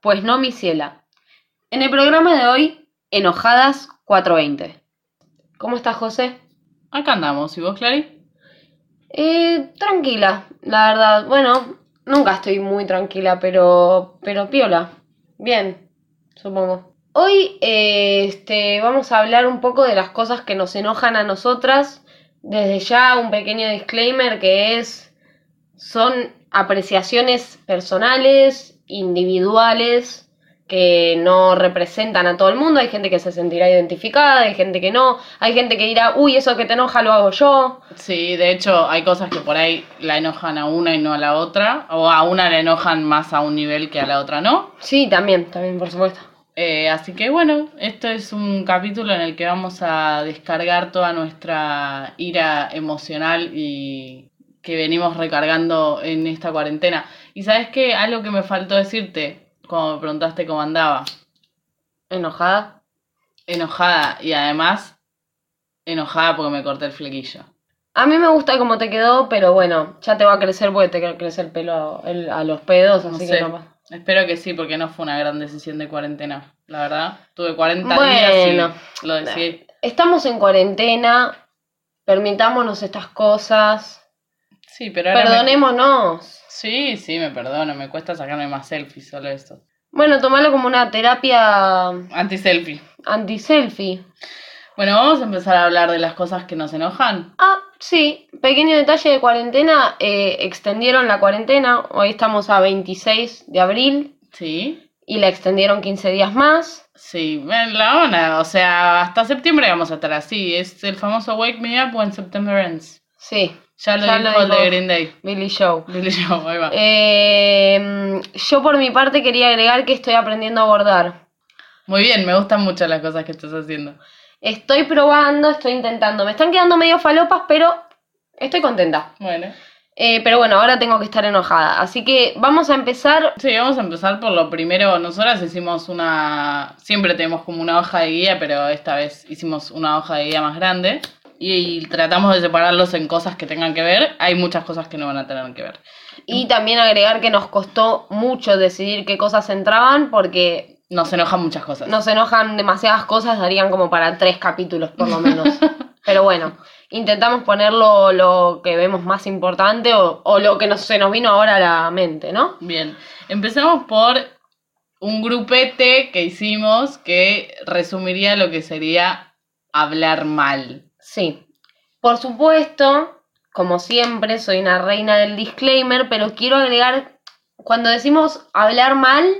Pues no mi ciela. En el programa de hoy, Enojadas 420. ¿Cómo estás, José? Acá andamos, ¿y vos, Clary? Eh, tranquila, la verdad. Bueno, nunca estoy muy tranquila, pero, pero piola. Bien, supongo. Hoy eh, este, vamos a hablar un poco de las cosas que nos enojan a nosotras. Desde ya un pequeño disclaimer que es, son apreciaciones personales, individuales, que no representan a todo el mundo. Hay gente que se sentirá identificada, hay gente que no. Hay gente que dirá, uy, eso que te enoja lo hago yo. Sí, de hecho hay cosas que por ahí la enojan a una y no a la otra, o a una la enojan más a un nivel que a la otra no. Sí, también, también, por supuesto. Eh, así que bueno, esto es un capítulo en el que vamos a descargar toda nuestra ira emocional y que venimos recargando en esta cuarentena. Y sabes qué, algo que me faltó decirte, cuando me preguntaste cómo andaba, ¿Enojada? enojada y además enojada porque me corté el flequillo. A mí me gusta cómo te quedó, pero bueno, ya te va a crecer porque te crece el pelo a, el- a los pedos, No así sé. que no. Espero que sí, porque no fue una gran decisión de cuarentena, la verdad. Tuve 40 Bueno. días y lo decidí. Estamos en cuarentena, permitámonos estas cosas, Sí, pero ahora me- perdonémonos. Sí, sí, me perdono, me cuesta sacarme más selfies, solo esto. Bueno, tomalo como una terapia Anti-selfie. anti-selfie. Bueno, vamos a empezar a hablar de las cosas que nos enojan. Ah, sí, pequeño detalle de cuarentena, eh, extendieron la cuarentena, hoy estamos a 26 de abril Sí, y la extendieron 15 días más. sí, ven, la ona, o sea, hasta septiembre vamos a estar así. Es el famoso Wake Me Up When September Ends. Sí, Ya lo Ya lo dijo el dijo. de Green Day. Billy Show. Billy Joe, ahí va. Eh, yo por mi parte quería agregar que estoy aprendiendo a bordar. Muy bien, me gustan mucho las cosas que estás haciendo. Estoy probando, estoy intentando. Me están quedando medio falopas, pero estoy contenta. Bueno. Eh, pero bueno, ahora tengo que estar enojada. Así que vamos a empezar. Sí, vamos a empezar por lo primero. Nosotras hicimos una. Siempre tenemos como una hoja de guía, pero esta vez hicimos una hoja de guía más grande. Y, tratamos de separarlos en cosas que tengan que ver. Hay muchas cosas que no van a tener que ver. Y también agregar que nos costó mucho decidir qué cosas entraban porque Nos enojan muchas cosas. nos enojan demasiadas cosas, darían como para tres capítulos por lo menos. Pero bueno, intentamos ponerlo lo que vemos más importante o, o lo que nos, se nos vino ahora a la mente, ¿no? Bien. Empezamos por un grupete que hicimos que resumiría lo que sería hablar mal. Sí. Por supuesto, como siempre, soy una reina del disclaimer, pero quiero agregar, cuando decimos hablar mal,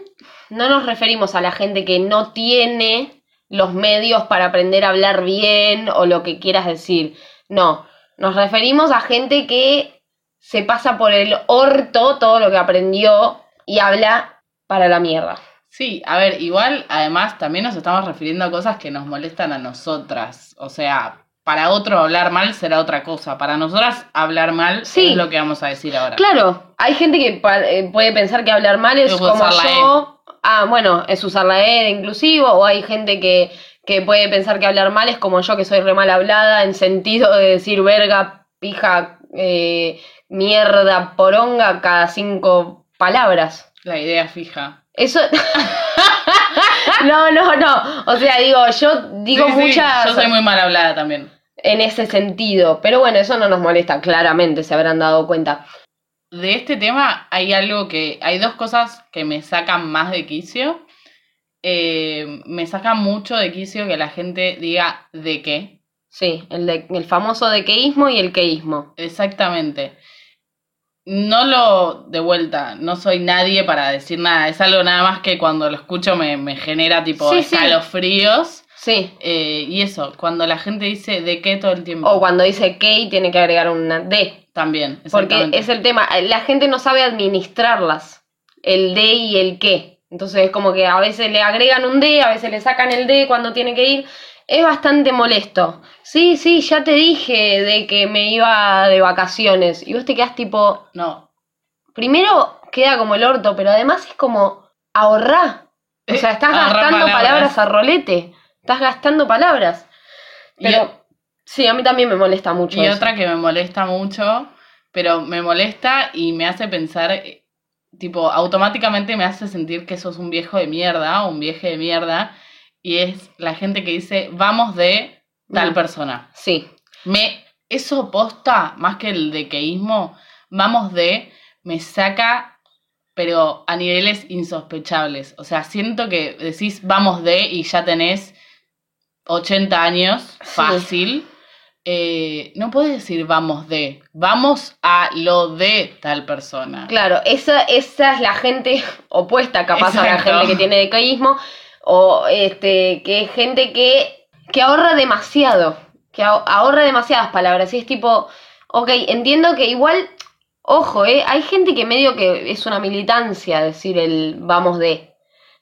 no nos referimos a la gente que no tiene los medios para aprender a hablar bien o lo que quieras decir. No, nos referimos a gente que se pasa por el orto todo lo que aprendió y habla para la mierda. Sí, a ver, igual, además, también nos estamos refiriendo a cosas que nos molestan a nosotras. O sea, para otro hablar mal será otra cosa. Para nosotras hablar mal Sí. es lo que vamos a decir ahora. Claro, hay gente que eh, puede pensar que hablar mal es Es como yo. Ah, bueno, es usar la E de inclusivo, o hay gente que, que puede pensar que hablar mal es como yo, que soy re mal hablada, en sentido de decir verga, pija, eh, mierda, poronga cada cinco palabras. La idea fija. Eso. no, no, no. O sea, digo, yo digo Sí, sí, muchas Yo soy muy mal hablada también. En ese sentido. Pero bueno, eso no nos molesta, claramente, se habrán dado cuenta. De este tema hay algo que. Hay dos cosas que me sacan más de quicio. Eh, me saca mucho de quicio que la gente diga de qué. Sí, el, de, el famoso dequeísmo y el queísmo. Exactamente. No lo de vuelta, no soy nadie para decir nada. Es algo nada más que cuando lo escucho me, me genera tipo Sí, sí. escalofríos. Sí. Eh, y eso, cuando la gente dice de qué todo el tiempo. O cuando dice que tiene que agregar una D. También, Porque es el tema. La gente no sabe administrarlas. El D y el qué. Entonces es como que a veces le agregan un D, a veces le sacan el D cuando tiene que ir. Es bastante molesto. Sí, sí, ya te dije de que me iba de vacaciones. Y vos te quedás tipo. No. Primero queda como el orto, pero además es como ahorrá. O sea, estás gastando palabras. palabras. a rolete. Estás gastando palabras. Y- Pero sí, a mí también me molesta mucho. Y eso. otra que me molesta mucho, pero me molesta y me hace pensar tipo, automáticamente me hace sentir que sos un viejo de mierda o un vieje de mierda. Y es la gente que dice, vamos de tal Mm. persona. Sí. Me, eso posta, más que el dequeísmo, vamos de, me saca, pero a niveles insospechables. O sea, siento que decís vamos de y ya tenés 80 años, Sí. fácil. Eh, no puedes decir vamos de, vamos a lo de tal persona. Claro, esa, esa es la gente opuesta capaz a la gente que tiene decaísmo o este que es gente que, que ahorra demasiado, que ahor- ahorra demasiadas palabras y es tipo, ok, entiendo que igual, ojo, eh, hay gente que medio que es una militancia decir el vamos de,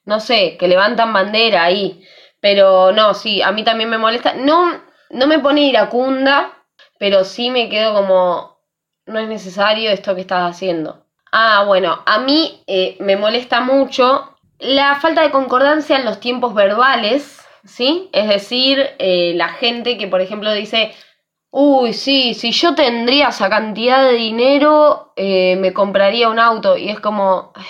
no sé, que levantan bandera ahí, pero no, sí, a mí también me molesta, no, no me pone iracunda, pero sí me quedo como, no es necesario esto que estás haciendo. Ah, bueno, a mí eh, me molesta mucho la falta de concordancia en los tiempos verbales, ¿sí? Es decir, eh, la gente que, por ejemplo, dice, uy, sí, si yo tendría esa cantidad de dinero, eh, me compraría un auto. Y es como...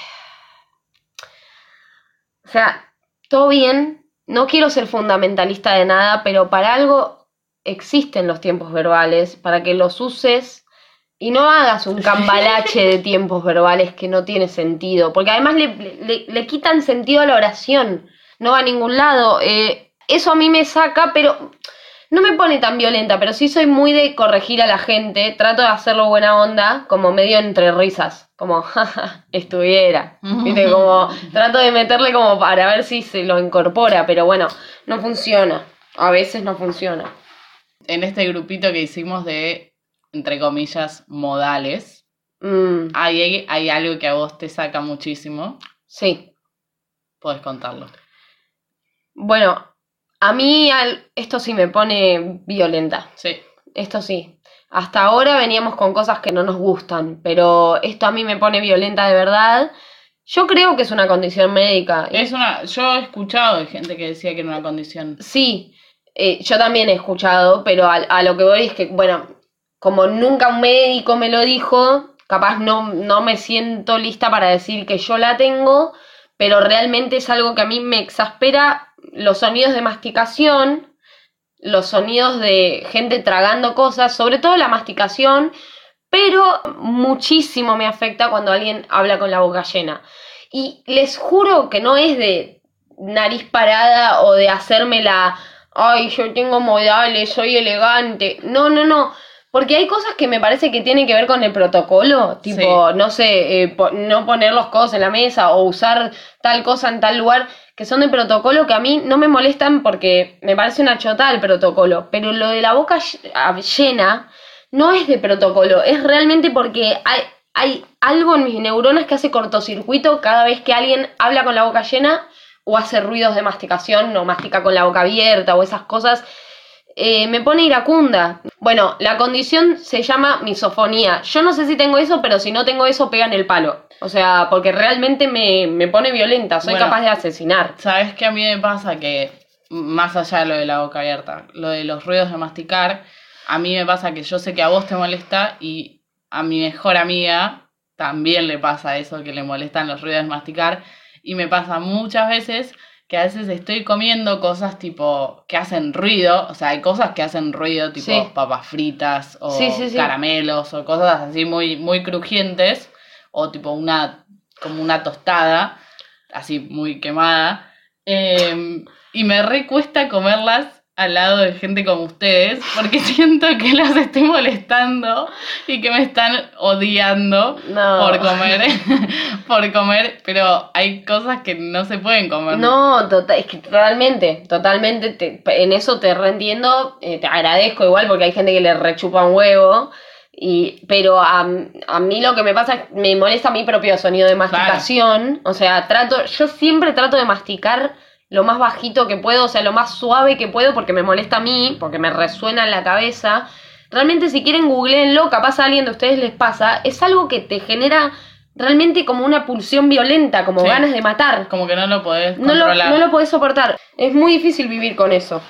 O sea, todo bien, no quiero ser fundamentalista de nada, pero para algo existen los tiempos verbales, para que los uses y no hagas un cambalache de tiempos verbales que no tiene sentido, porque además le, le- le quitan sentido a la oración, no va a ningún lado. eh, eso a mí me saca, pero no me pone tan violenta, pero sí soy muy de corregir a la gente, trato de hacerlo buena onda, como medio entre risas, como, jaja, estuviera, ¿viste? Como trato de meterle como para ver si se lo incorpora, pero bueno, no funciona, a veces no funciona. En este grupito que hicimos de, entre comillas, modales, Mm, hay, hay algo que a vos te saca muchísimo. sí. Podés contarlo. Bueno, a mí al- esto sí me pone violenta. Sí. Esto sí. Hasta ahora veníamos con cosas que no nos gustan, pero esto a mí me pone violenta de verdad. Yo creo que es una condición médica. Es una, yo he escuchado de gente que decía que era una condición. Sí, eh, yo también he escuchado, pero a, a lo que voy es que, bueno, como nunca un médico me lo dijo, capaz no, no me siento lista para decir que yo la tengo, pero realmente es algo que a mí me exaspera los sonidos de masticación, los sonidos de gente tragando cosas, sobre todo la masticación, pero muchísimo me afecta cuando alguien habla con la boca llena. Y les juro que no es de nariz parada o de hacerme la, ay, yo tengo modales, soy elegante. No, no, no. Porque hay cosas que me parece que tienen que ver con el protocolo, tipo, no sé, eh, po- no poner los codos en la mesa o usar tal cosa en tal lugar, que son de protocolo que a mí no me molestan porque me parece una chota el protocolo. Pero lo de la boca ll- a- llena no es de protocolo, es realmente porque hay, hay algo en mis neuronas que hace cortocircuito cada vez que alguien habla con la boca llena o hace ruidos de masticación o mastica con la boca abierta o esas cosas. Eh, me pone iracunda. Bueno, la condición se llama misofonía. Yo no sé si tengo eso, pero si no tengo eso, pega en el palo. O sea, porque realmente me, me pone violenta. Soy Bueno. capaz de asesinar. ¿Sabes qué a mí me pasa? Que más allá de lo de la boca abierta, lo de los ruidos de masticar, a mí me pasa que yo sé que a vos te molesta y a mi mejor amiga también le pasa eso, que le molestan los ruidos de masticar. Y me pasa muchas veces que a veces estoy comiendo cosas tipo que hacen ruido, o sea, hay cosas que hacen ruido, tipo Sí. papas fritas o Sí, sí, sí. caramelos o cosas así muy, muy crujientes, o tipo una, como una tostada, así muy quemada. Eh, y me recuesta comerlas al lado de gente como ustedes, porque siento que las estoy molestando y que me están odiando No. por comer, por comer, pero hay cosas que no se pueden comer. No, tota- es que totalmente, totalmente, te- en eso te reentiendo, eh, te agradezco igual porque hay gente que le rechupa un huevo, y, pero a, a mí lo que me pasa es que me molesta mi propio sonido de masticación, o sea, trato, yo siempre trato de masticar lo más bajito que puedo, o sea, lo más suave que puedo porque me molesta a mí, porque me resuena en la cabeza. Realmente si quieren googleenlo, capaz a alguien de ustedes les pasa, es algo que te genera realmente como una pulsión violenta, como Sí. ganas de matar. Como que no lo podés No lo, no lo podés soportar. Es muy difícil vivir con eso.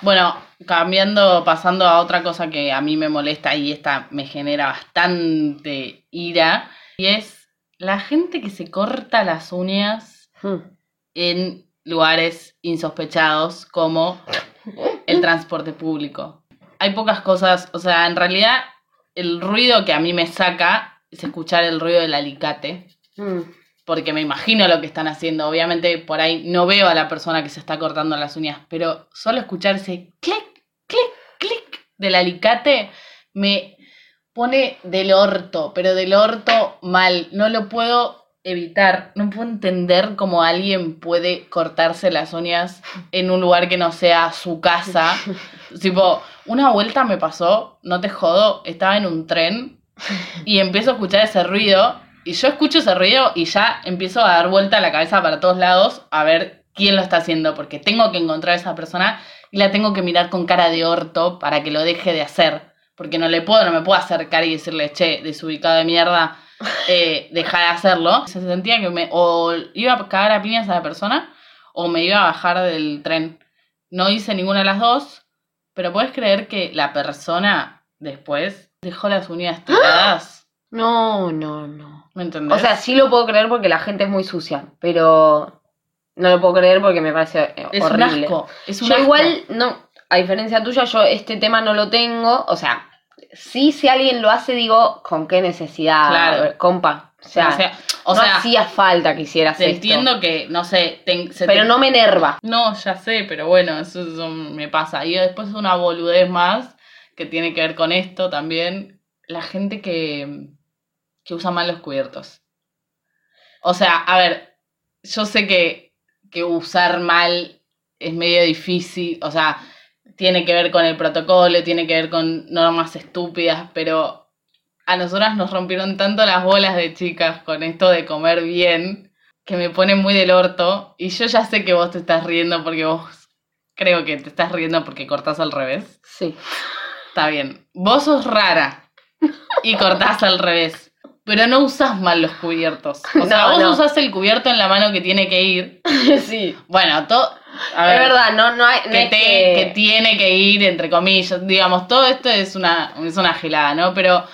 Bueno, cambiando, pasando a otra cosa que a mí me molesta y esta me genera bastante ira, y es la gente que se corta las uñas Hmm. en lugares insospechados como el transporte público. Hay pocas cosas, o sea, en realidad el ruido que a mí me saca es escuchar el ruido del alicate, Hmm. porque me imagino lo que están haciendo. Obviamente por ahí no veo a la persona que se está cortando las uñas, pero solo escuchar ese clic, clic, clic del alicate me pone del orto, pero del orto mal. No lo puedo evitar, no puedo entender cómo alguien puede cortarse las uñas en un lugar que no sea su casa. tipo, una vuelta me pasó, no te jodo, estaba en un tren y empiezo a escuchar ese ruido y yo escucho ese ruido y ya empiezo a dar vuelta la cabeza para todos lados a ver quién lo está haciendo, porque tengo que encontrar a esa persona y la tengo que mirar con cara de orto para que lo deje de hacer, porque no le puedo, no me puedo acercar y decirle, che, desubicado de mierda, eh, deja de hacerlo. Se sentía que me, o iba a cagar a piñas a la persona o me iba a bajar del tren. No hice ninguna de las dos, pero puedes creer que la persona después dejó las uñas tiradas. No, no, no. ¿Me entendés? O sea, sí lo puedo creer porque la gente es muy sucia, pero no lo puedo creer porque me parece eh, es un asco. Es un Yo asco. igual, no, a diferencia tuya, yo este tema no lo tengo, o sea, sí si alguien lo hace, digo, ¿con qué necesidad? Claro. Compa, o sea, o sea, o no sea, hacía falta que hicieras te esto. entiendo que, no sé, te- se pero te- no me enerva. No, ya sé, pero bueno, eso, eso me pasa. Y después una boludez más que tiene que ver con esto también. La gente que, que usa mal los cubiertos. O sea, a ver, yo sé que, que usar mal es medio difícil, o sea, tiene que ver con el protocolo, tiene que ver con normas estúpidas, pero a nosotras nos rompieron tanto las bolas de chicas con esto de comer bien que me pone muy del orto. Y yo ya sé que vos te estás riendo porque vos creo que te estás riendo porque cortás al revés. Sí. Está bien. Vos sos rara y cortás al revés. Pero no usás mal los cubiertos. O sea, No, vos no. usás el cubierto en la mano que tiene que ir. sí. Bueno, todo. A ver, es verdad, no, no hay. no que, es te- que- que tiene que ir, entre comillas. Digamos, todo esto es una, es una gilada, ¿no? Pero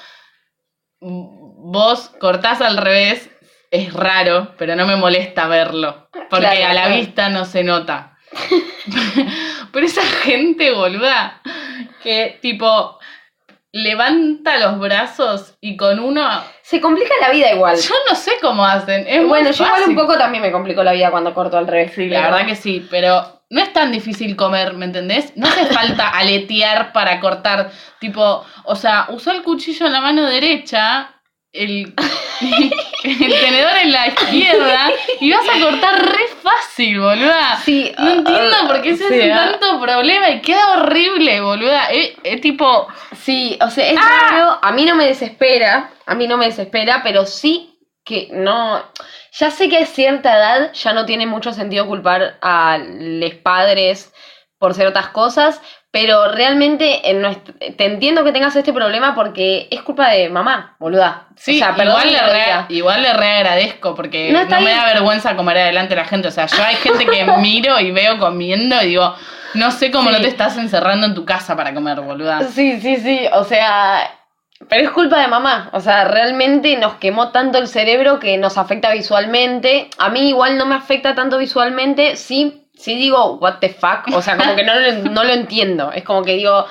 vos cortás al revés, es raro, pero no me molesta verlo. Porque Claro, a la claro. vista no se nota. pero esa gente boluda que tipo levanta los brazos y con uno. Se complica la vida igual. Yo no sé cómo hacen. Es muy bueno, yo igual un poco también me complicó la vida cuando corto al revés. Sí, la verdad que sí, pero no es tan difícil comer, ¿me entendés? No hace falta aletear para cortar, tipo, o sea, usó el cuchillo en la mano derecha, el, el tenedor en la izquierda y vas a cortar re fácil, boluda. Sí, No entiendo ah, por qué se hace ah. tanto problema y queda horrible, boluda. Es, es tipo, Sí, o sea, es ¡Ah! raro. A mí no me desespera, a mí no me desespera, pero sí que no. Ya sé que a cierta edad ya no tiene mucho sentido culpar a los padres por ciertas cosas, pero realmente en nuestro- te entiendo que tengas este problema porque es culpa de mamá, boluda. sí, o sea, igual, le re, igual le re agradezco porque No, me da vergüenza comer adelante la gente. O sea, yo hay gente que miro y veo comiendo y digo, no sé cómo Sí. no te estás encerrando en tu casa para comer, boluda. Sí, sí, sí, o sea, pero es culpa de mamá, o sea, realmente nos quemó tanto el cerebro que nos afecta visualmente. A mí igual no me afecta tanto visualmente, sí, sí digo, what the fuck, o sea, como que no lo, no lo entiendo, es como que digo,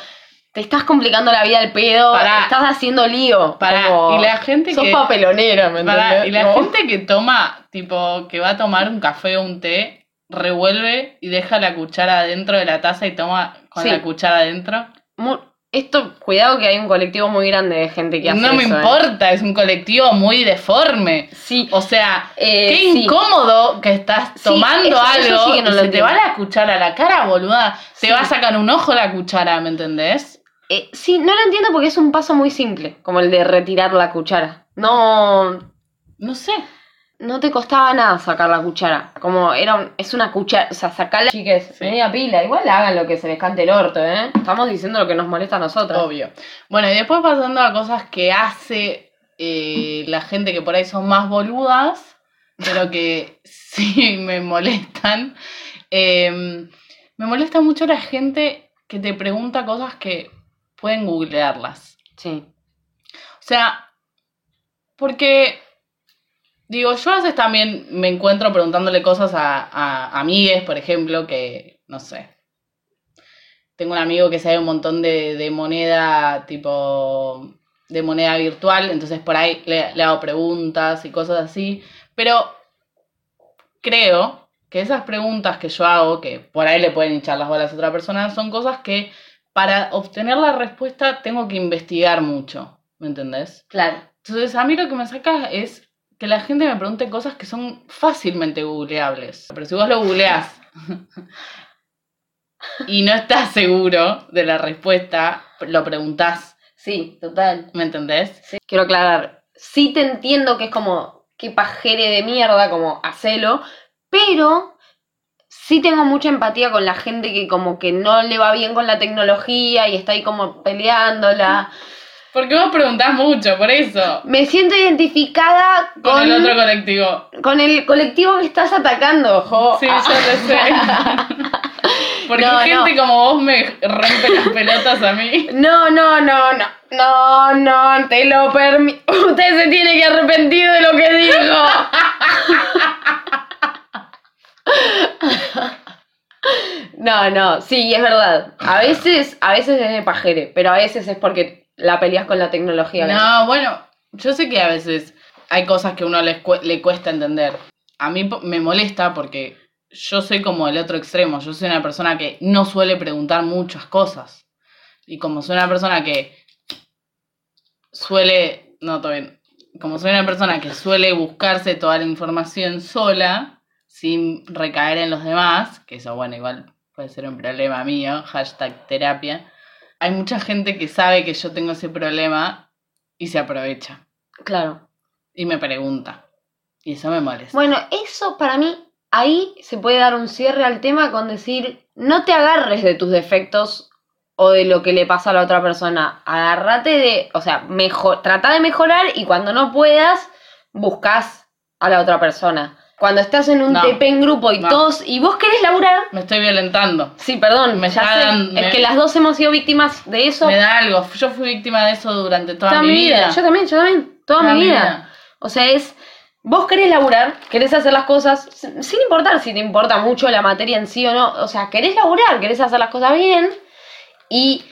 te estás complicando la vida al pedo, Pará. estás haciendo lío. Como, y la gente sos que- papelonera, ¿me entendés? y la No. gente que toma, tipo, que va a tomar un café o un té, revuelve y deja la cuchara dentro de la taza y toma con Sí. la cuchara adentro. Esto, cuidado que hay un colectivo muy grande de gente que hace No me eso, ¿eh? importa, es un colectivo muy deforme. Sí, O sea, eh, Qué sí. incómodo que estás tomando eso algo sí que no y lo se te va la cuchara a la cara, boluda. Te va a sacar un ojo la cuchara, ¿me entendés? Eh, sí, no lo entiendo porque es un paso muy simple, como el de retirar la cuchara. No, No sé. No te costaba nada sacar la cuchara. Como era un- es una cuchara, o sea, sacarla, chiques, Sí. media pila. Igual hagan lo que se les cante el orto, ¿eh? Estamos diciendo lo que nos molesta a nosotros. Obvio. Bueno, y después pasando a cosas que hace eh, la gente que por ahí son más boludas, pero que sí me molestan. Eh, me molesta mucho la gente que te pregunta cosas que pueden googlearlas. Sí. O sea, porque Digo, yo a veces también me encuentro preguntándole cosas a, a amigues, por ejemplo, que, no sé. Tengo un amigo que sabe un montón de, de moneda, tipo, de moneda virtual, entonces por ahí le, le hago preguntas y cosas así. Pero creo que esas preguntas que yo hago, que por ahí le pueden hinchar las bolas a otra persona, son cosas que para obtener la respuesta tengo que investigar mucho, ¿me entendés? Claro. Entonces a mí lo que me saca es que la gente me pregunte cosas que son fácilmente googleables. Pero si vos lo googleás y no estás seguro de la respuesta, lo preguntás, Sí, total. ¿me entendés? Sí. Quiero aclarar, sí te entiendo que es como, que pajere de mierda, como, hacelo, pero sí tengo mucha empatía con la gente que como que no le va bien con la tecnología y está ahí como peleándola. Porque vos preguntás mucho, por eso. Me siento identificada con, Con el otro colectivo. con el colectivo que estás atacando, jo. Sí, yo lo sé. Porque No, gente no. como vos me rompe las pelotas a mí. No, no, no, no. No, no, te lo permito. Usted se tiene que arrepentir de lo que dijo. No, no, sí, es verdad. A veces, a veces es de pajere, pero a veces es porque la peleas con la tecnología. No, bueno, yo sé que a veces hay cosas que uno le, le cuesta entender. A mí me molesta porque yo soy como el otro extremo. Yo soy una persona que no suele preguntar muchas cosas. Y como soy una persona que suele. No, todo bien. Como soy una persona que suele buscarse toda la información sola, sin recaer en los demás, que eso, bueno, igual puede ser un problema mío, hashtag terapia. Hay mucha gente que sabe que yo tengo ese problema y se aprovecha Claro. y me pregunta. Y eso me molesta. Bueno, eso para mí, ahí se puede dar un cierre al tema con decir, no te agarres de tus defectos o de lo que le pasa a la otra persona. Agárrate de, o sea, mejor, trata de mejorar y cuando no puedas, buscas a la otra persona. Cuando estás en un No. TP en grupo y No. todos, y vos querés laburar, Me estoy violentando. sí, perdón, Me ya sé, es me- que las dos hemos sido víctimas de eso Me da algo. Yo fui víctima de eso durante toda, toda mi vida. Yo también, yo también, toda, mi vida. O sea, es. Vos querés laburar, querés hacer las cosas, sin sin importar si te importa mucho la materia en sí o no. O sea, querés laburar, querés hacer las cosas bien. Y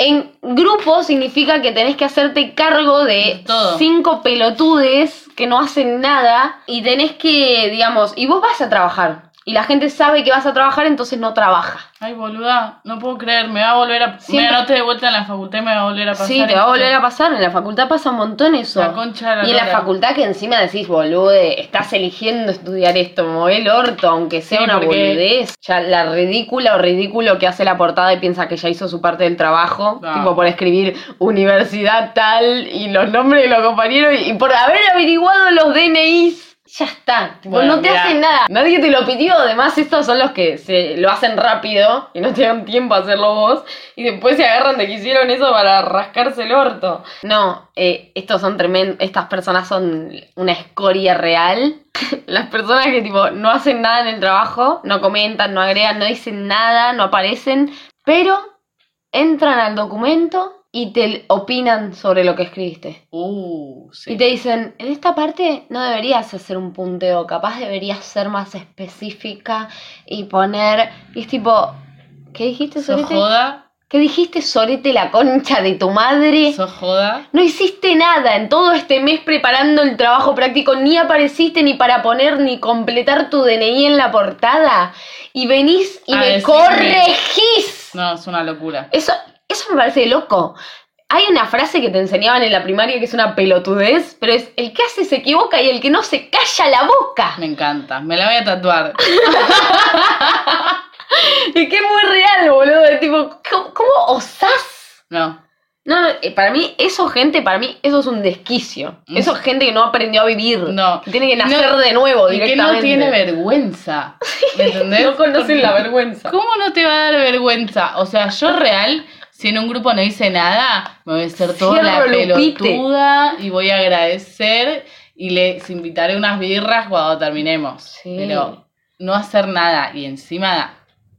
en grupo significa que tenés que hacerte cargo de todo. cinco pelotudes que no hacen nada. Y tenés que, digamos, y vos vas a trabajar. Y la gente sabe que vas a trabajar, entonces no trabaja. Ay, boluda, no puedo creer. Me va a volver a. Siempre- Me anoté de vuelta en la facultad y me va a volver a pasar. Sí, te va a volver a pasar. En la facultad pasa un montón eso. La concha de la y en la facultad que encima decís, bolude, estás eligiendo estudiar esto, mueve el orto, aunque sea Sí, una porque- boludez. Ya la ridícula o ridículo que hace la portada y piensa que ya hizo su parte del trabajo, tipo por escribir universidad tal y los nombres de los compañeros y por haber averiguado los DNIs. Ya está, tipo, Bueno, no te hacen nada. Nadie te lo pidió. Además, estos son los que se lo hacen rápido y no te dan tiempo a hacerlo vos. Y después se agarran de que hicieron eso para rascarse el orto. No, eh, estos son tremendos. Estas personas son una escoria real. Las personas que, tipo, no hacen nada en el trabajo, no comentan, no agregan, no dicen nada, no aparecen, pero entran al documento y te opinan sobre lo que escribiste. Uh, sí. Y te dicen, en esta parte no deberías hacer un punteo, capaz deberías ser más específica y poner... Y es tipo, ¿qué dijiste, ¿Sos Sorete? joda? ¿Qué dijiste, Sorete, la concha de tu madre? ¿Sos joda? No hiciste nada en todo este mes preparando el trabajo práctico, ni apareciste ni para poner ni completar tu DNI en la portada. Y venís y A me decirme- corregís. No, es una locura. Eso, eso me parece loco. Hay una frase que te enseñaban en la primaria que es una pelotudez, pero es el que hace se equivoca y el que no se calla la boca. Me encanta. Me la voy a tatuar. Y que es muy real, boludo. Tipo, ¿cómo, cómo osás? No. No, no, eh, para mí, eso, gente, para mí, eso es un desquicio. Mm. Eso es gente que no aprendió a vivir. No. Que tiene que No, nacer de nuevo Y que directamente. no tiene vergüenza. ¿Me entendés? No conocen la vergüenza. ¿Cómo no te va a dar vergüenza? O sea, yo real, si en un grupo no hice nada, me voy a hacer toda la Cierro pelotuda y voy a agradecer y les invitaré unas birras cuando terminemos. Sí. Pero no hacer nada y encima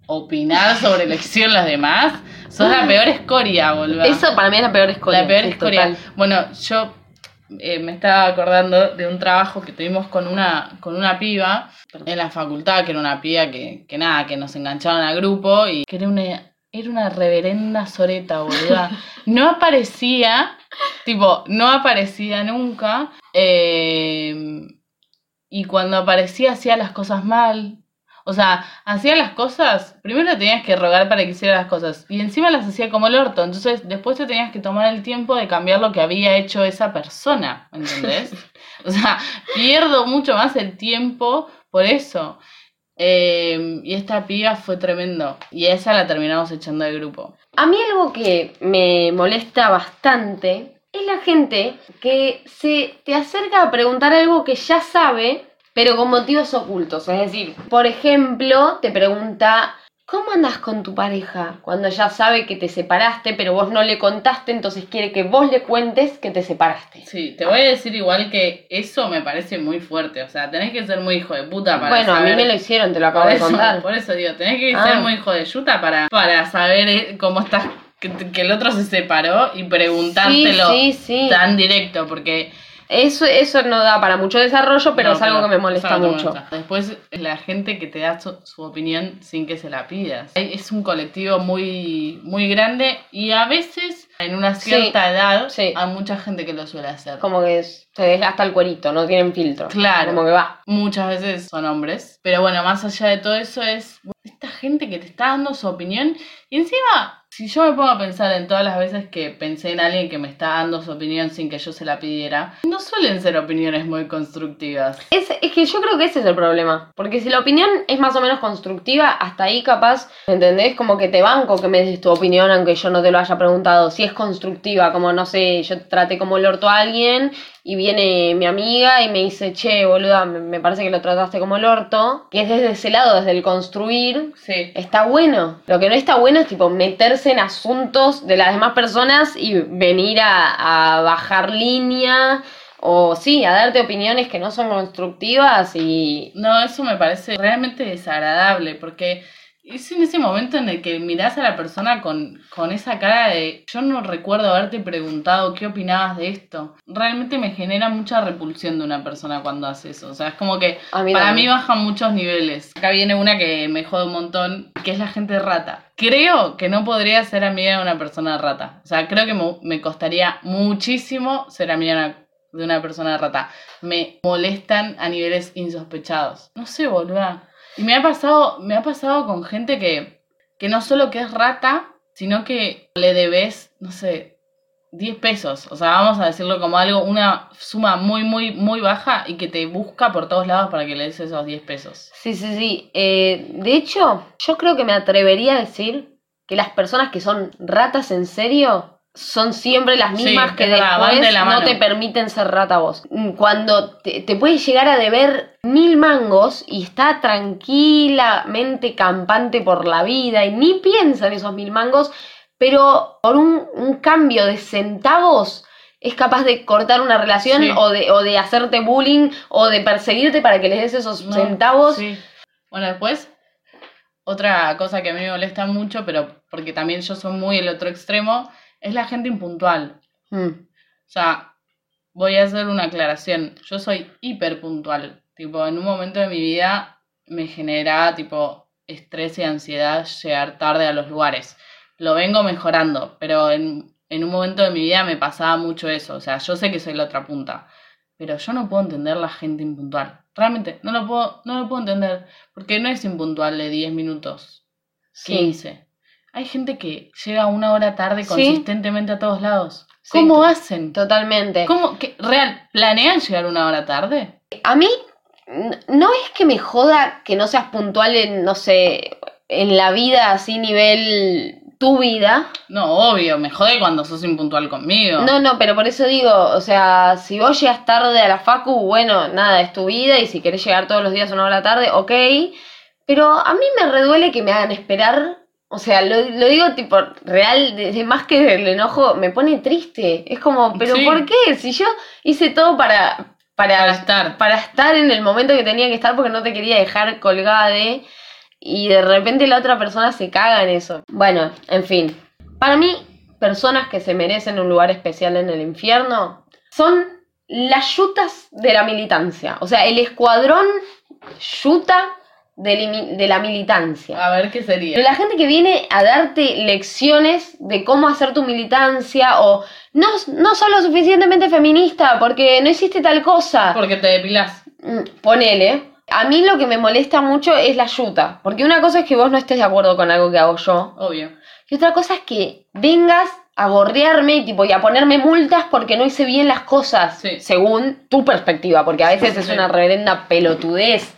opinar sobre que hicieron los demás, sos la peor escoria, boludo. Eso para mí es la peor escuela. La peor escoria. total. Bueno, yo eh, me estaba acordando de un trabajo que tuvimos con una, con una piba en la facultad, que era una piba que, que nada, que nos enganchaban al grupo y que era una, era una reverenda soreta, boluda. No aparecía, tipo, no aparecía nunca. eh, y cuando aparecía hacía las cosas mal. O sea, hacía las cosas, primero tenías que rogar para que hiciera las cosas y encima las hacía como el orto. Entonces después te tenías que tomar el tiempo de cambiar lo que había hecho esa persona, ¿entendés? o sea, pierdo mucho más el tiempo por eso. Eh, y esta piba fue tremendo. Y esa la terminamos echando del grupo. A mí algo que me molesta bastante es la gente que se te acerca a preguntar algo que ya sabe, pero con motivos ocultos. Es decir, por ejemplo, te pregunta, ¿cómo andas con tu pareja? Cuando ya sabe que te separaste, pero vos no le contaste, entonces quiere que vos le cuentes que te separaste. Sí, te voy a decir igual que eso me parece muy fuerte. O sea, tenés que ser muy hijo de puta para Bueno, a mí me lo hicieron, te lo acabo por de eso, contar. Por eso digo, tenés que Ah. ser muy hijo de yuta para, para saber eh, cómo estás, que, que el otro se separó y preguntártelo Sí, sí, sí. tan directo, porque... Eso, eso no da para mucho desarrollo, pero no, es algo que me molesta mucho. molesta. Después, la gente que te da su, su opinión sin que se la pidas. Es un colectivo muy, muy grande y a veces, en una Sí, cierta edad, sí. hay mucha gente que lo suele hacer. Como que es- se desgasta el cuerito, no tienen filtro. Claro. Como que va. Muchas veces son hombres. Pero bueno, más allá de todo eso es esta gente que te está dando su opinión. Y encima, si yo me pongo a pensar en todas las veces que pensé en alguien que me está dando su opinión sin que yo se la pidiera, no suelen ser opiniones muy constructivas. Es, es que yo creo que ese es el problema. Porque si la opinión es más o menos constructiva, hasta ahí capaz, ¿entendés? Como que te banco que me des tu opinión, aunque yo no te lo haya preguntado. Si es constructiva, como no sé, yo traté como el orto a alguien y viene mi amiga y me dice, che, boluda, me, me parece que lo trataste como el orto. Y es desde ese lado, desde el construir. Sí. Está bueno. Lo que no está bueno es tipo meterse en asuntos de las demás personas y venir a, a bajar línea. O sí, a darte opiniones que no son constructivas y. No, eso me parece realmente desagradable porque es en ese momento en el que mirás a la persona con, con esa cara de yo no recuerdo haberte preguntado qué opinabas de esto. Realmente me genera mucha repulsión de una persona cuando hace eso. O sea, es como que para mí bajan muchos niveles. Acá viene una que me jode un montón, que es la gente rata. Creo que no podría ser amiga de una persona rata. O sea, creo que me, me costaría muchísimo ser amiga de una, de una persona rata. Me molestan a niveles insospechados. No sé, boluda. Y me ha pasado, me ha pasado con gente que, que no solo que es rata, sino que le debes, no sé, 10 pesos. O sea, vamos a decirlo como algo, una suma muy, muy, muy baja y que te busca por todos lados para que le des esos 10 pesos. Sí, sí, sí. Eh, de hecho, yo creo que me atrevería a decir que las personas que son ratas en serio son siempre las Sí, mismas que van después de la no te permiten ser rata vos. Mm, Cuando te, te puedes llegar a deber mil mangos y está tranquilamente campante por la vida y ni piensa en esos mil mangos, pero por un, un cambio de centavos es capaz de cortar una relación Sí. o, de, o de hacerte bullying o de perseguirte para que les des esos No, centavos. sí. Bueno, después, otra cosa que a mí me molesta mucho, pero porque también yo soy muy el otro extremo, es la gente impuntual. Mm. O sea, voy a hacer una aclaración. Yo soy hiper puntual. Tipo, en un momento de mi vida me generaba, tipo, estrés y ansiedad llegar tarde a los lugares. Lo vengo mejorando, pero en, en un momento de mi vida me pasaba mucho eso. O sea, yo sé que soy la otra punta, pero yo no puedo entender la gente impuntual. Realmente, no lo puedo, no lo puedo entender. Porque no es impuntual de 10 minutos, Sí. 15. Hay gente que llega una hora tarde Sí. consistentemente a todos lados. Sí, ¿Cómo hacen? Totalmente. ¿Cómo? ¿Qué? ¿Real? ¿Planean llegar una hora tarde? A mí no es que me joda que no seas puntual en, no sé, en la vida así nivel tu vida. No, obvio, me jode cuando sos impuntual conmigo. No, no, pero por eso digo, o sea, si vos llegas tarde a la facu, bueno, nada, es tu vida y si querés llegar todos los días una hora tarde, ok. Pero a mí me reduele que me hagan esperar. O sea, lo, lo digo tipo real, desde más que del enojo, me pone triste. Es como, pero Sí. ¿por qué? Si yo hice todo para, para, Para estar. para estar en el momento que tenía que estar porque no te quería dejar colgada de y de repente la otra persona se caga en eso. Bueno, en fin. Para mí, personas que se merecen un lugar especial en el infierno son las yutas de la militancia. O sea, el escuadrón yuta de, la militancia. A ver qué sería. La gente que viene a darte lecciones de cómo hacer tu militancia o no, no sos lo suficientemente feminista porque no hiciste tal cosa. Porque te depilás. Mm, Ponele. A mí lo que me molesta mucho es la yuta. Porque una cosa es que vos no estés de acuerdo con algo que hago yo. Obvio. Y otra cosa es que vengas a gorrearme y, tipo, y a ponerme multas porque no hice bien las cosas. Sí. Según tu perspectiva. Porque a veces es Sí. una reverenda pelotudez.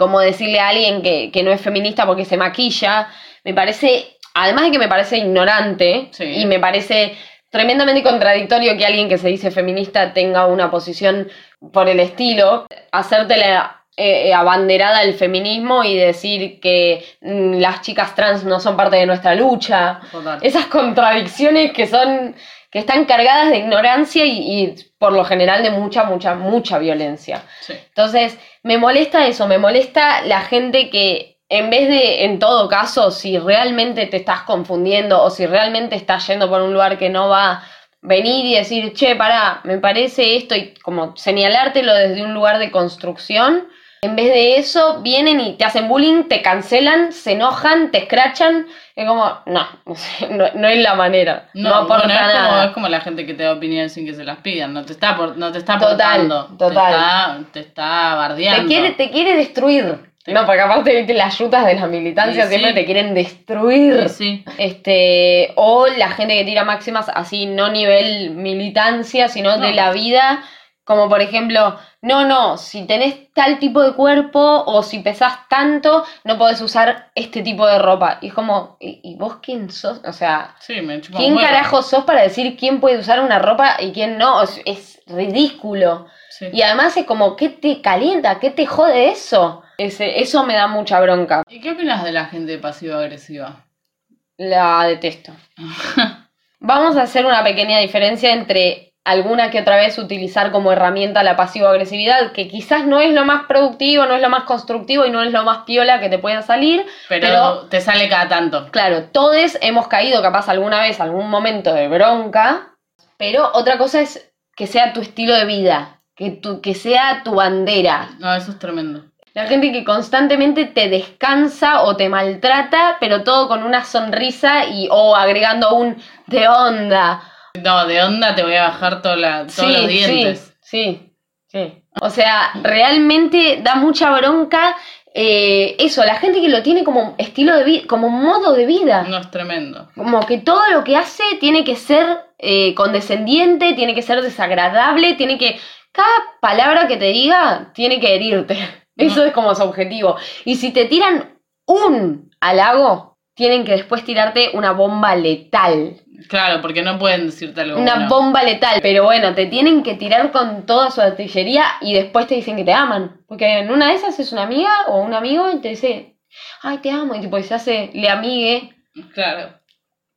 Como decirle a alguien que, que no es feminista porque se maquilla. Me parece. Además de que me parece ignorante. Sí. Y me parece tremendamente contradictorio que alguien que se dice feminista tenga una posición por el estilo. Hacerte la eh, abanderada del feminismo y decir que mm, las chicas trans no son parte de nuestra lucha. Total. Esas contradicciones que son que están cargadas de ignorancia y, y por lo general de mucha, mucha, mucha violencia. Sí. Entonces, me molesta eso, me molesta la gente que en vez de, en todo caso, si realmente te estás confundiendo o si realmente estás yendo por un lugar que no va venir y decir, che, pará, me parece esto y como señalártelo desde un lugar de construcción, en vez de eso, vienen y te hacen bullying, te cancelan, se enojan, te escrachan. Es como, no, no, no es la manera. No, aporta bueno, es nada. Como, es como la gente que te da opiniones sin que se las pidan. No te está, apor- no te está Total, aportando. total. Te está, te está bardeando. Te quiere, te quiere destruir. Sí. No, porque aparte viste las yutas de la militancia siempre sí. te quieren destruir. Este, o la gente que tira máximas así, no nivel militancia, sino de No. la vida, como por ejemplo, no, no, si tenés tal tipo de cuerpo o si pesás tanto, no podés usar este tipo de ropa. Y es como, ¿y, y vos quién sos? O sea, Sí, me ¿quién huevo. carajo sos para decir quién puede usar una ropa y quién no? Es, es ridículo. Sí. Y además es como, ¿qué te calienta? ¿Qué te jode eso? Ese, eso me da mucha bronca. ¿Y qué opinas de la gente pasivo-agresiva? La detesto. Vamos a hacer una pequeña diferencia entre alguna que otra vez utilizar como herramienta la pasivo-agresividad, que quizás no es lo más productivo, no es lo más constructivo y no es lo más piola que te pueda salir. Pero, Pero- te sale cada tanto. Claro, todos hemos caído capaz alguna vez, algún momento de bronca, pero otra cosa es que sea tu estilo de vida, que, tu, que sea tu bandera. No, eso es tremendo. La gente que constantemente te descansa o te maltrata, pero todo con una sonrisa y o agregando un de onda. No, de onda te voy a bajar toda la- todos los dientes. Sí, sí, sí. O sea, realmente da mucha bronca eh, eso, la gente que lo tiene como estilo de vida, como modo de vida. No es tremendo. Como que todo lo que hace tiene que ser eh, condescendiente, tiene que ser desagradable, tiene que. Cada palabra que te diga tiene que herirte. Eso es como su objetivo. Y si te tiran un halago, tienen que después tirarte una bomba letal. Claro, porque no pueden decirte algo Una bueno. bomba letal. Pero bueno, te tienen que tirar con toda su artillería y después te dicen que te aman. Porque en una de esas es una amiga o un amigo y te dice, ay, te amo. Y tipo, y se hace le amigue. Claro.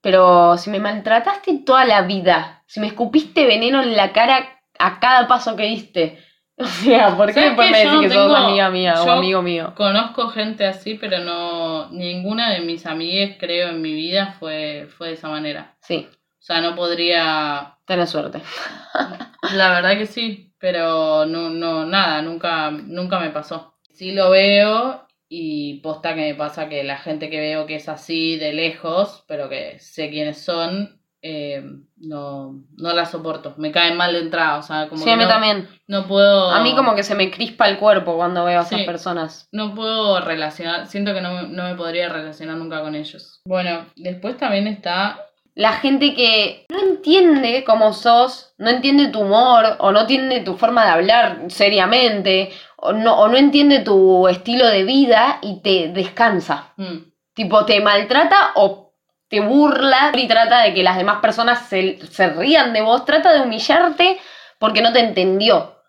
Pero si me maltrataste toda la vida, si me escupiste veneno en la cara a cada paso que diste, o sea, ¿por qué ¿Sabes después me decís que sos amiga mía o amigo mío? Conozco gente así, pero no. Ninguna de mis amigues, creo, en mi vida fue, fue de esa manera. Sí, O sea, no podría. tenés suerte. La verdad que sí, pero no, no, nada, nunca, nunca me pasó. Sí lo veo y posta que me pasa que la gente que veo que es así de lejos, pero que sé quiénes son, eh, no, no la soporto. Me caen mal de entrada, o sea, como Sí, que a mí no, también. no puedo. A mí como que se me crispa el cuerpo cuando veo a esas personas. No puedo relacionar, siento que no, me- no me podría relacionar nunca con ellos. Bueno, después también está La gente que no entiende cómo sos, no entiende tu humor, o no entiende tu forma de hablar seriamente, o no, o no entiende tu estilo de vida y te descansa. mm, Tipo, te maltrata o te burla y trata de que las demás personas se, se rían de vos, trata de humillarte porque no te entendió.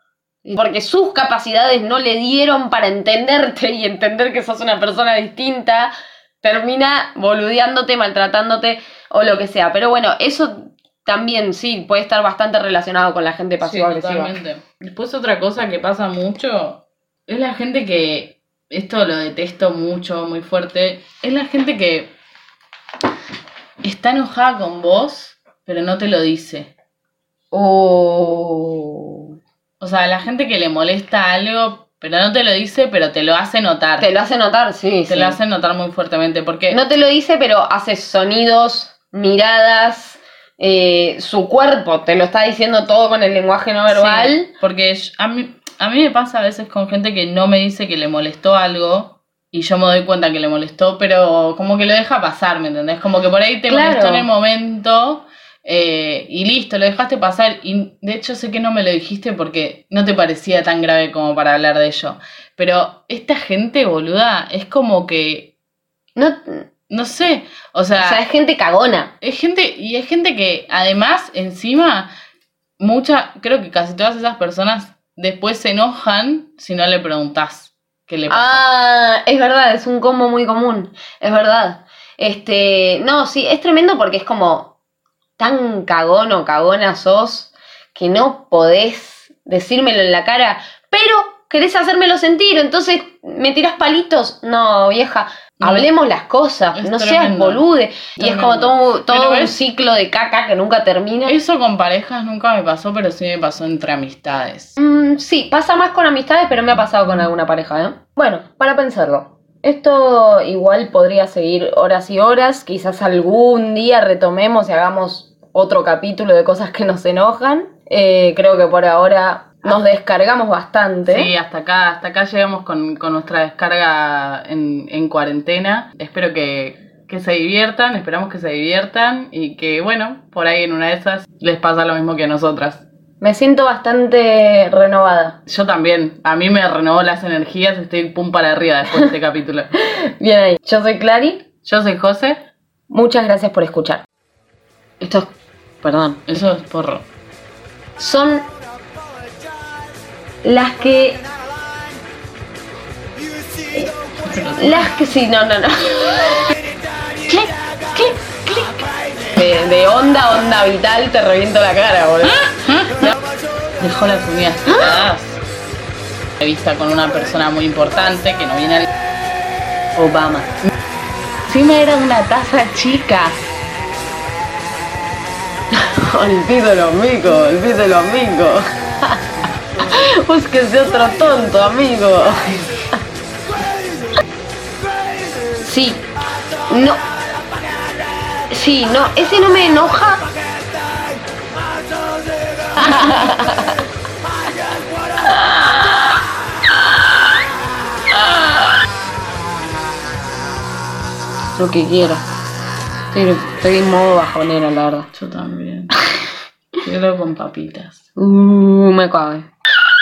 Porque sus capacidades no le dieron para entenderte y entender que sos una persona distinta, termina boludeándote, maltratándote o lo que sea. Pero bueno, eso también sí puede estar bastante relacionado con la gente pasivo-agresiva. totalmente. Después otra cosa que pasa mucho es la gente que, esto lo detesto mucho, muy fuerte, es la gente que está enojada con vos, pero no te lo dice. Oh. O sea, la gente que le molesta algo, pero no te lo dice, pero te lo hace notar. Te lo hace notar, sí. Te sí. lo hace notar muy fuertemente. Porque No te lo dice, pero hace sonidos, miradas, eh, su cuerpo te lo está diciendo todo con el lenguaje no verbal. Sí, porque a mí, a mí me pasa a veces con gente que no me dice que le molestó algo y yo me doy cuenta que le molestó, pero como que lo deja pasar, ¿me entendés? Como que por ahí te Claro. molestó en el momento eh, y listo, lo dejaste pasar. Y de hecho sé que no me lo dijiste porque no te parecía tan grave como para hablar de ello. Pero esta gente, boluda, es como que, No, no sé, o o sea, es gente cagona. es gente, y es gente que además, encima, mucha, creo que casi todas esas personas después se enojan si no le preguntas Ah, es verdad, es un combo muy común. Es verdad. Este, no, sí, es tremendo porque es como tan cagón o cagona sos que no podés decírmelo en la cara, pero querés hacérmelo sentir, entonces me tirás palitos. No, vieja. Hablemos las cosas, Es no seas tremendo. bolude. Y es como todo, todo un ciclo de caca que nunca termina. Eso con parejas nunca me pasó, pero sí me pasó entre amistades. Mm, sí, pasa más con amistades, pero me ha pasado con alguna pareja, ¿eh? Bueno, para pensarlo. Esto igual podría seguir horas y horas. Quizás algún día retomemos y hagamos otro capítulo de cosas que nos enojan. Eh, creo que por ahora nos descargamos bastante. Sí, hasta acá, hasta acá llegamos con, con nuestra descarga en, en cuarentena. Espero que, que se diviertan, esperamos que se diviertan y que, bueno, por ahí en una de esas les pasa lo mismo que a nosotras. Me siento bastante renovada. Yo también, a mí me renovó las energías, estoy pum para arriba después de este capítulo. Bien ahí. Yo soy Clary. Yo soy José, Muchas gracias por escuchar. Esto es... Perdón. eso es porro. Son las que Las que sí, no, no, no. clic, clic, clic. De, de onda, onda vital, te reviento la cara, boludo. Dejó las uñas. Entrevista con una persona muy importante que no viene al... Obama. Encima era una taza chica. Olvídalo, amigo, olvídalo, amigo. Búsquese otro tonto, amigo. Sí, no. Sí, no, ese no me enoja. Lo que quiera. Estoy, estoy en modo bajonera, la verdad. Yo también. Quiero con papitas. Uh, me cabe.